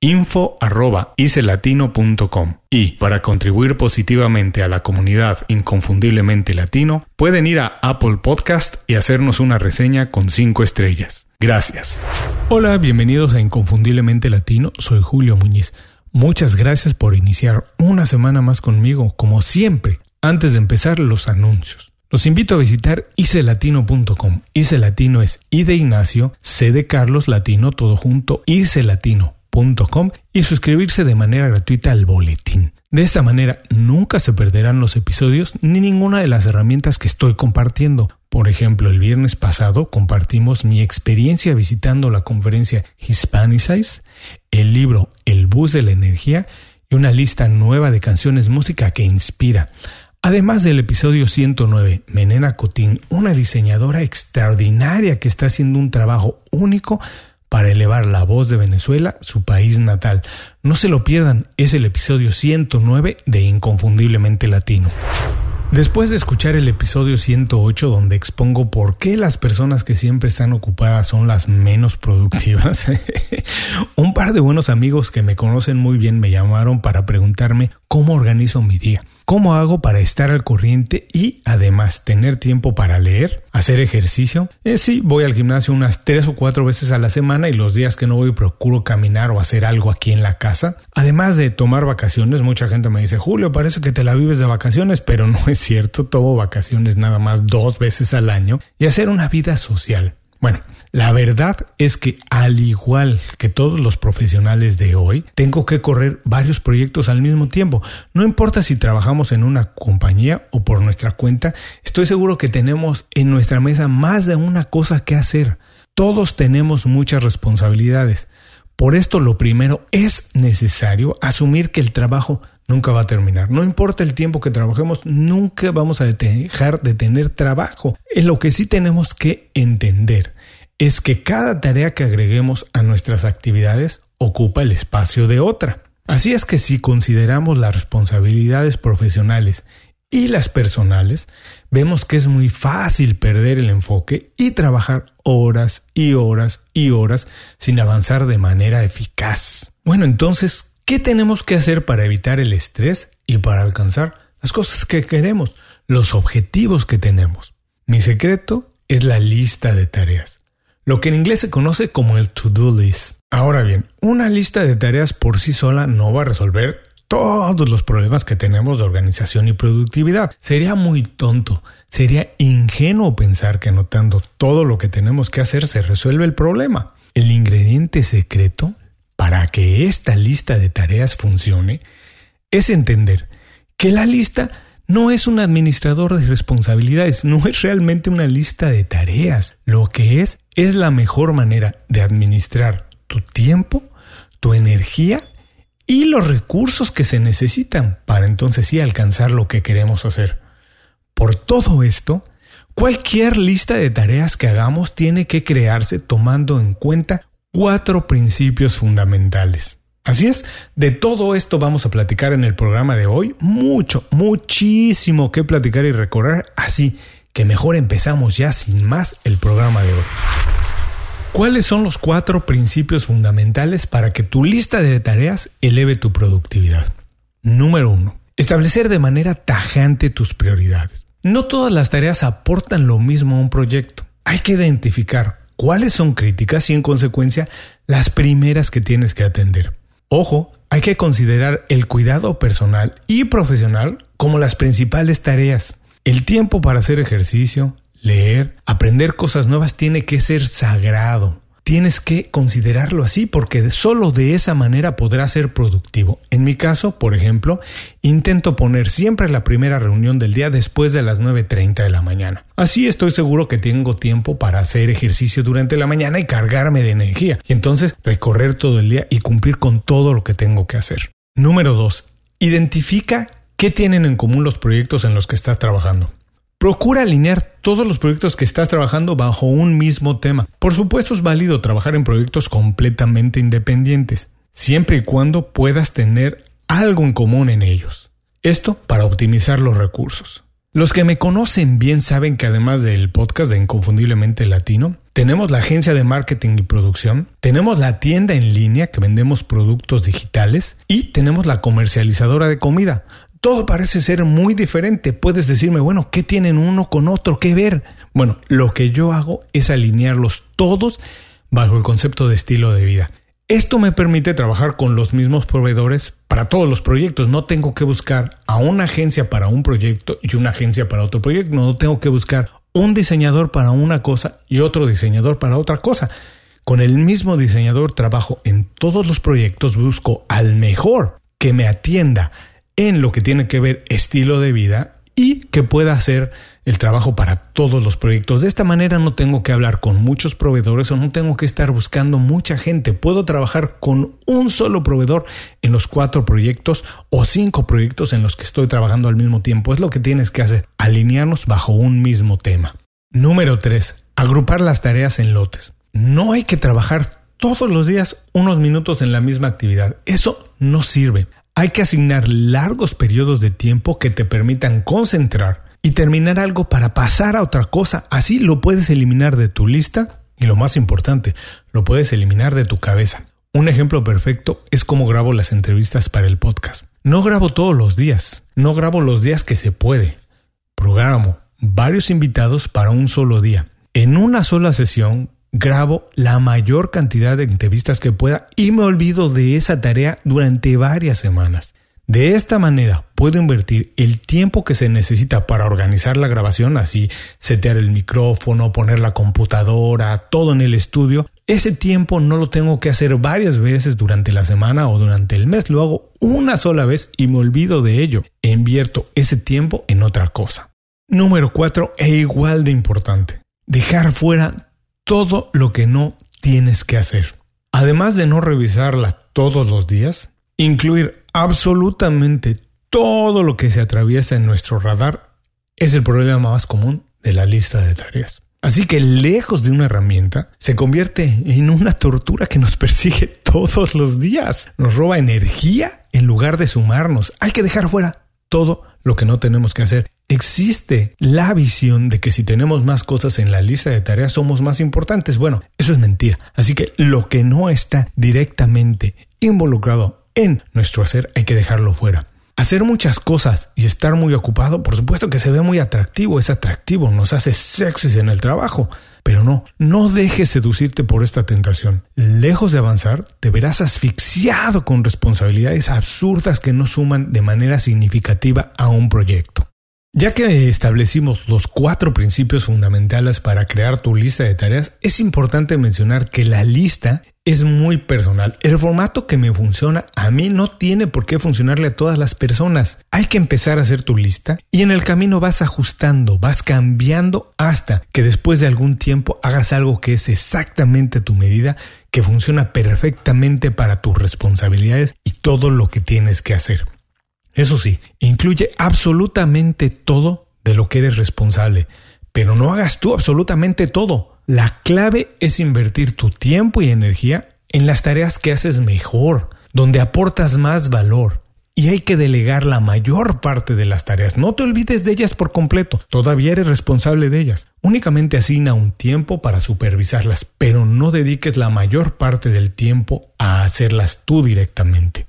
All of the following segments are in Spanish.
info.icelatino.com y para contribuir positivamente a la comunidad inconfundiblemente latino pueden ir a Apple Podcast y hacernos una reseña con 5 estrellas. Gracias. Hola, bienvenidos a Inconfundiblemente Latino, soy Julio Muñiz. Muchas gracias por iniciar una semana más conmigo, como siempre, antes de empezar los anuncios. Los invito a visitar icelatino.com. Ice Latino es I de Ignacio, C de Carlos Latino, todo junto, icelatino y suscribirse de manera gratuita al boletín. De esta manera nunca se perderán los episodios ni ninguna de las herramientas que estoy compartiendo. Por ejemplo, el viernes pasado compartimos mi experiencia visitando la conferencia Hispanicize, el libro El bus de la energía y una lista nueva de canciones música que inspira. Además del episodio 109, Menena Cotín, una diseñadora extraordinaria que está haciendo un trabajo único para elevar la voz de Venezuela, su país natal. No se lo pierdan, es el episodio 109 de Inconfundiblemente Latino. Después de escuchar el episodio 108 donde expongo por qué las personas que siempre están ocupadas son las menos productivas, un par de buenos amigos que me conocen muy bien me llamaron para preguntarme cómo organizo mi día. ¿Cómo hago para estar al corriente y además tener tiempo para leer, hacer ejercicio? Eh, sí, voy al gimnasio unas tres o cuatro veces a la semana y los días que no voy procuro caminar o hacer algo aquí en la casa. Además de tomar vacaciones, mucha gente me dice, Julio, parece que te la vives de vacaciones, pero no es cierto, tomo vacaciones nada más dos veces al año y hacer una vida social. Bueno, la verdad es que al igual que todos los profesionales de hoy, tengo que correr varios proyectos al mismo tiempo. No importa si trabajamos en una compañía o por nuestra cuenta, estoy seguro que tenemos en nuestra mesa más de una cosa que hacer. Todos tenemos muchas responsabilidades. Por esto lo primero es necesario asumir que el trabajo nunca va a terminar. No importa el tiempo que trabajemos, nunca vamos a dejar de tener trabajo. Es lo que sí tenemos que entender es que cada tarea que agreguemos a nuestras actividades ocupa el espacio de otra. Así es que si consideramos las responsabilidades profesionales y las personales, vemos que es muy fácil perder el enfoque y trabajar horas y horas y horas sin avanzar de manera eficaz. Bueno, entonces, ¿qué tenemos que hacer para evitar el estrés y para alcanzar las cosas que queremos, los objetivos que tenemos? Mi secreto es la lista de tareas lo que en inglés se conoce como el to-do list. Ahora bien, una lista de tareas por sí sola no va a resolver todos los problemas que tenemos de organización y productividad. Sería muy tonto, sería ingenuo pensar que anotando todo lo que tenemos que hacer se resuelve el problema. El ingrediente secreto para que esta lista de tareas funcione es entender que la lista no es un administrador de responsabilidades, no es realmente una lista de tareas. Lo que es es la mejor manera de administrar tu tiempo, tu energía y los recursos que se necesitan para entonces sí alcanzar lo que queremos hacer. Por todo esto, cualquier lista de tareas que hagamos tiene que crearse tomando en cuenta cuatro principios fundamentales. Así es, de todo esto vamos a platicar en el programa de hoy. Mucho, muchísimo que platicar y recorrer. Así que mejor empezamos ya sin más el programa de hoy. ¿Cuáles son los cuatro principios fundamentales para que tu lista de tareas eleve tu productividad? Número uno, establecer de manera tajante tus prioridades. No todas las tareas aportan lo mismo a un proyecto. Hay que identificar cuáles son críticas y en consecuencia las primeras que tienes que atender. Ojo, hay que considerar el cuidado personal y profesional como las principales tareas. El tiempo para hacer ejercicio, leer, aprender cosas nuevas tiene que ser sagrado tienes que considerarlo así porque solo de esa manera podrás ser productivo. En mi caso, por ejemplo, intento poner siempre la primera reunión del día después de las 9.30 de la mañana. Así estoy seguro que tengo tiempo para hacer ejercicio durante la mañana y cargarme de energía. Y entonces recorrer todo el día y cumplir con todo lo que tengo que hacer. Número 2. Identifica qué tienen en común los proyectos en los que estás trabajando. Procura alinear todos los proyectos que estás trabajando bajo un mismo tema. Por supuesto es válido trabajar en proyectos completamente independientes, siempre y cuando puedas tener algo en común en ellos. Esto para optimizar los recursos. Los que me conocen bien saben que además del podcast de Inconfundiblemente Latino, tenemos la agencia de marketing y producción, tenemos la tienda en línea que vendemos productos digitales y tenemos la comercializadora de comida, todo parece ser muy diferente. Puedes decirme, bueno, ¿qué tienen uno con otro que ver? Bueno, lo que yo hago es alinearlos todos bajo el concepto de estilo de vida. Esto me permite trabajar con los mismos proveedores para todos los proyectos. No tengo que buscar a una agencia para un proyecto y una agencia para otro proyecto. No tengo que buscar un diseñador para una cosa y otro diseñador para otra cosa. Con el mismo diseñador trabajo en todos los proyectos, busco al mejor que me atienda en lo que tiene que ver estilo de vida y que pueda hacer el trabajo para todos los proyectos. De esta manera no tengo que hablar con muchos proveedores o no tengo que estar buscando mucha gente. Puedo trabajar con un solo proveedor en los cuatro proyectos o cinco proyectos en los que estoy trabajando al mismo tiempo. Es lo que tienes que hacer, alinearnos bajo un mismo tema. Número 3. Agrupar las tareas en lotes. No hay que trabajar todos los días unos minutos en la misma actividad. Eso no sirve. Hay que asignar largos periodos de tiempo que te permitan concentrar y terminar algo para pasar a otra cosa. Así lo puedes eliminar de tu lista y lo más importante, lo puedes eliminar de tu cabeza. Un ejemplo perfecto es cómo grabo las entrevistas para el podcast. No grabo todos los días, no grabo los días que se puede. Programo varios invitados para un solo día. En una sola sesión grabo la mayor cantidad de entrevistas que pueda y me olvido de esa tarea durante varias semanas. De esta manera puedo invertir el tiempo que se necesita para organizar la grabación, así setear el micrófono, poner la computadora, todo en el estudio. Ese tiempo no lo tengo que hacer varias veces durante la semana o durante el mes, lo hago una sola vez y me olvido de ello. Invierto ese tiempo en otra cosa. Número 4 e igual de importante. Dejar fuera todo lo que no tienes que hacer. Además de no revisarla todos los días, incluir absolutamente todo lo que se atraviesa en nuestro radar es el problema más común de la lista de tareas. Así que lejos de una herramienta, se convierte en una tortura que nos persigue todos los días. Nos roba energía en lugar de sumarnos. Hay que dejar fuera todo lo que no tenemos que hacer. Existe la visión de que si tenemos más cosas en la lista de tareas somos más importantes. Bueno, eso es mentira. Así que lo que no está directamente involucrado en nuestro hacer hay que dejarlo fuera. Hacer muchas cosas y estar muy ocupado, por supuesto que se ve muy atractivo, es atractivo, nos hace sexys en el trabajo, pero no, no dejes seducirte por esta tentación. Lejos de avanzar, te verás asfixiado con responsabilidades absurdas que no suman de manera significativa a un proyecto. Ya que establecimos los cuatro principios fundamentales para crear tu lista de tareas, es importante mencionar que la lista es muy personal. El formato que me funciona a mí no tiene por qué funcionarle a todas las personas. Hay que empezar a hacer tu lista y en el camino vas ajustando, vas cambiando hasta que después de algún tiempo hagas algo que es exactamente tu medida, que funciona perfectamente para tus responsabilidades y todo lo que tienes que hacer. Eso sí, incluye absolutamente todo de lo que eres responsable, pero no hagas tú absolutamente todo. La clave es invertir tu tiempo y energía en las tareas que haces mejor, donde aportas más valor. y hay que delegar la mayor parte de las tareas. No te olvides de ellas por completo, todavía eres responsable de ellas. Únicamente asigna un tiempo para supervisarlas, pero no dediques la mayor parte del tiempo a hacerlas tú directamente.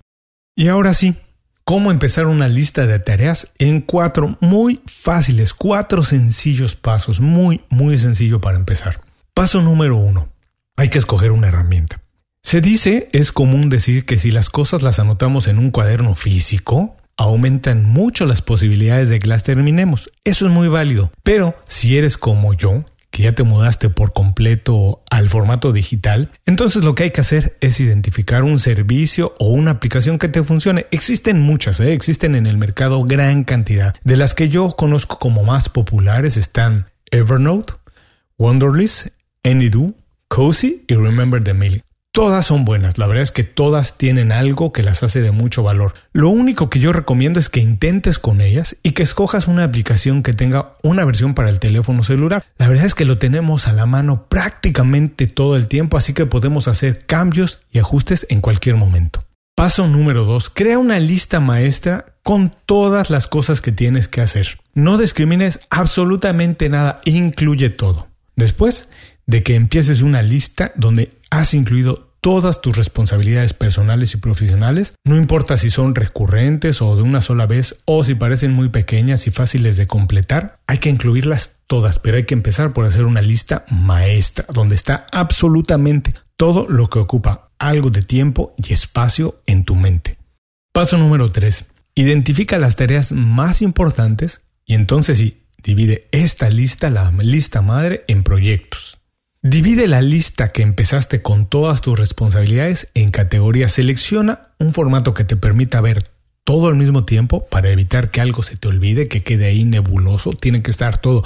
Y ahora sí, ¿cómo empezar una lista de tareas en cuatro muy fáciles, cuatro sencillos pasos, muy, muy sencillo para empezar? Paso número uno, hay que escoger una herramienta. Se dice, es común decir que si las cosas las anotamos en un cuaderno físico, aumentan mucho las posibilidades de que las terminemos. Eso es muy válido. Pero si eres como yo, que ya te mudaste por completo al formato digital, entonces lo que hay que hacer es identificar un servicio o una aplicación que te funcione. Existen muchas, ¿eh? existen en el mercado gran cantidad. De las que yo conozco como más populares están Evernote, Wonderlist, Anydo, Cozy y Remember the Mail. Todas son buenas, la verdad es que todas tienen algo que las hace de mucho valor. Lo único que yo recomiendo es que intentes con ellas y que escojas una aplicación que tenga una versión para el teléfono celular. La verdad es que lo tenemos a la mano prácticamente todo el tiempo, así que podemos hacer cambios y ajustes en cualquier momento. Paso número 2. Crea una lista maestra con todas las cosas que tienes que hacer. No discrimines absolutamente nada, incluye todo. Después de que empieces una lista donde has incluido todas tus responsabilidades personales y profesionales, no importa si son recurrentes o de una sola vez o si parecen muy pequeñas y fáciles de completar, hay que incluirlas todas, pero hay que empezar por hacer una lista maestra donde está absolutamente todo lo que ocupa algo de tiempo y espacio en tu mente. Paso número 3. Identifica las tareas más importantes y entonces sí, divide esta lista, la lista madre, en proyectos. Divide la lista que empezaste con todas tus responsabilidades en categorías. Selecciona un formato que te permita ver todo al mismo tiempo para evitar que algo se te olvide, que quede ahí nebuloso. Tiene que estar todo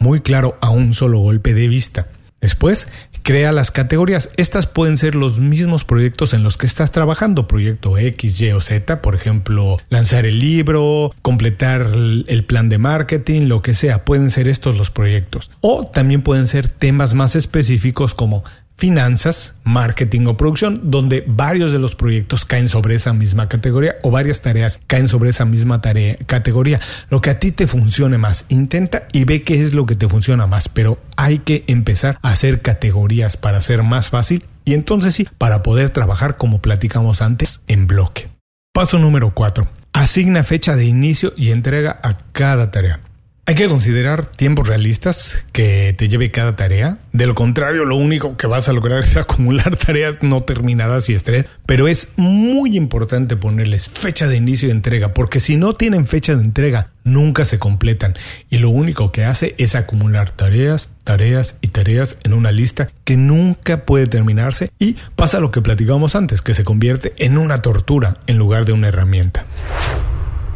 muy claro a un solo golpe de vista. Después, crea las categorías. Estas pueden ser los mismos proyectos en los que estás trabajando, proyecto X, Y o Z, por ejemplo, lanzar el libro, completar el plan de marketing, lo que sea, pueden ser estos los proyectos. O también pueden ser temas más específicos como finanzas, marketing o producción, donde varios de los proyectos caen sobre esa misma categoría o varias tareas caen sobre esa misma tarea, categoría. Lo que a ti te funcione más, intenta y ve qué es lo que te funciona más, pero hay que empezar a hacer categorías para ser más fácil y entonces sí, para poder trabajar como platicamos antes en bloque. Paso número 4. Asigna fecha de inicio y entrega a cada tarea. Hay que considerar tiempos realistas que te lleve cada tarea. De lo contrario, lo único que vas a lograr es acumular tareas no terminadas y estrés. Pero es muy importante ponerles fecha de inicio de entrega, porque si no tienen fecha de entrega, nunca se completan. Y lo único que hace es acumular tareas, tareas y tareas en una lista que nunca puede terminarse. Y pasa lo que platicamos antes, que se convierte en una tortura en lugar de una herramienta.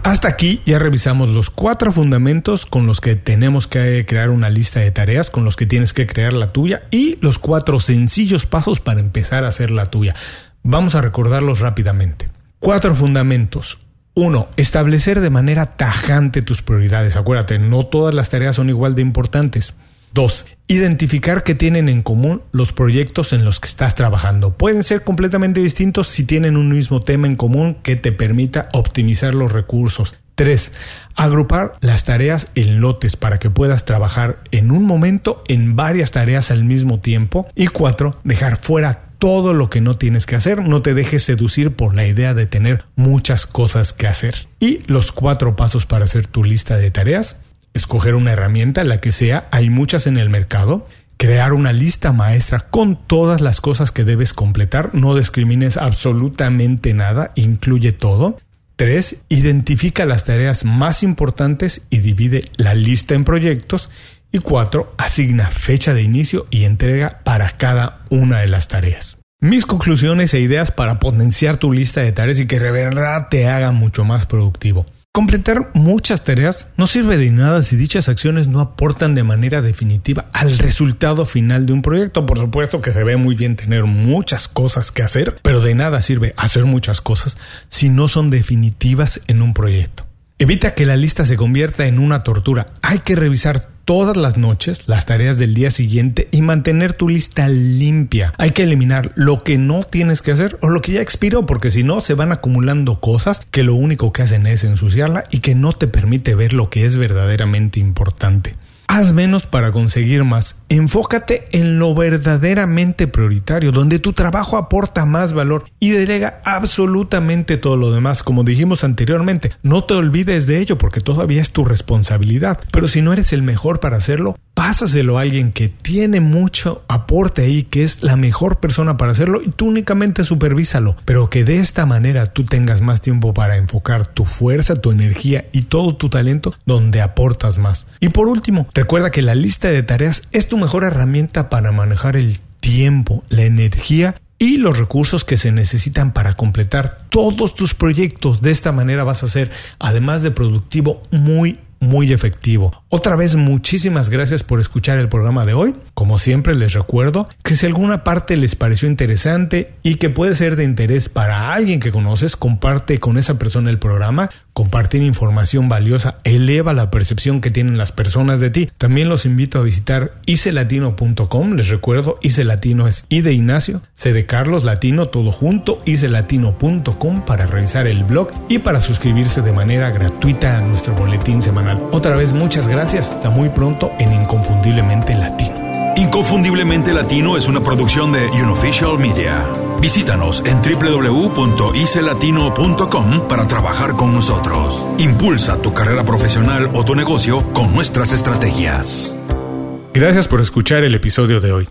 Hasta aquí ya revisamos los cuatro fundamentos con los que tenemos que crear una lista de tareas, con los que tienes que crear la tuya y los cuatro sencillos pasos para empezar a hacer la tuya. Vamos a recordarlos rápidamente. Cuatro fundamentos. Uno, establecer de manera tajante tus prioridades. Acuérdate, no todas las tareas son igual de importantes. Dos, identificar qué tienen en común los proyectos en los que estás trabajando. Pueden ser completamente distintos si tienen un mismo tema en común que te permita optimizar los recursos. 3. Agrupar las tareas en lotes para que puedas trabajar en un momento en varias tareas al mismo tiempo. Y 4. Dejar fuera todo lo que no tienes que hacer. No te dejes seducir por la idea de tener muchas cosas que hacer. Y los cuatro pasos para hacer tu lista de tareas escoger una herramienta, la que sea, hay muchas en el mercado, crear una lista maestra con todas las cosas que debes completar, no discrimines absolutamente nada, incluye todo. 3. Identifica las tareas más importantes y divide la lista en proyectos. Y 4. Asigna fecha de inicio y entrega para cada una de las tareas. Mis conclusiones e ideas para potenciar tu lista de tareas y que de verdad te haga mucho más productivo. Completar muchas tareas no sirve de nada si dichas acciones no aportan de manera definitiva al resultado final de un proyecto. Por supuesto que se ve muy bien tener muchas cosas que hacer, pero de nada sirve hacer muchas cosas si no son definitivas en un proyecto. Evita que la lista se convierta en una tortura. Hay que revisar todas las noches las tareas del día siguiente y mantener tu lista limpia. Hay que eliminar lo que no tienes que hacer o lo que ya expiró porque si no se van acumulando cosas que lo único que hacen es ensuciarla y que no te permite ver lo que es verdaderamente importante. Haz menos para conseguir más. Enfócate en lo verdaderamente prioritario, donde tu trabajo aporta más valor y delega absolutamente todo lo demás. Como dijimos anteriormente, no te olvides de ello porque todavía es tu responsabilidad. Pero si no eres el mejor para hacerlo, pásaselo a alguien que tiene mucho aporte ahí, que es la mejor persona para hacerlo y tú únicamente supervísalo. Pero que de esta manera tú tengas más tiempo para enfocar tu fuerza, tu energía y todo tu talento donde aportas más. Y por último, Recuerda que la lista de tareas es tu mejor herramienta para manejar el tiempo, la energía y los recursos que se necesitan para completar todos tus proyectos. De esta manera vas a ser, además de productivo, muy muy efectivo. Otra vez muchísimas gracias por escuchar el programa de hoy. Como siempre les recuerdo que si alguna parte les pareció interesante y que puede ser de interés para alguien que conoces, comparte con esa persona el programa. Compartir información valiosa eleva la percepción que tienen las personas de ti. También los invito a visitar icelatino.com. Les recuerdo, Ice Latino es I de Ignacio, C de Carlos Latino, todo junto, icelatino.com para revisar el blog y para suscribirse de manera gratuita a nuestro boletín semanal. Otra vez muchas gracias. Hasta muy pronto en Inconfundiblemente Latino. Inconfundiblemente Latino es una producción de Unofficial Media. Visítanos en www.icelatino.com para trabajar con nosotros. Impulsa tu carrera profesional o tu negocio con nuestras estrategias. Gracias por escuchar el episodio de hoy.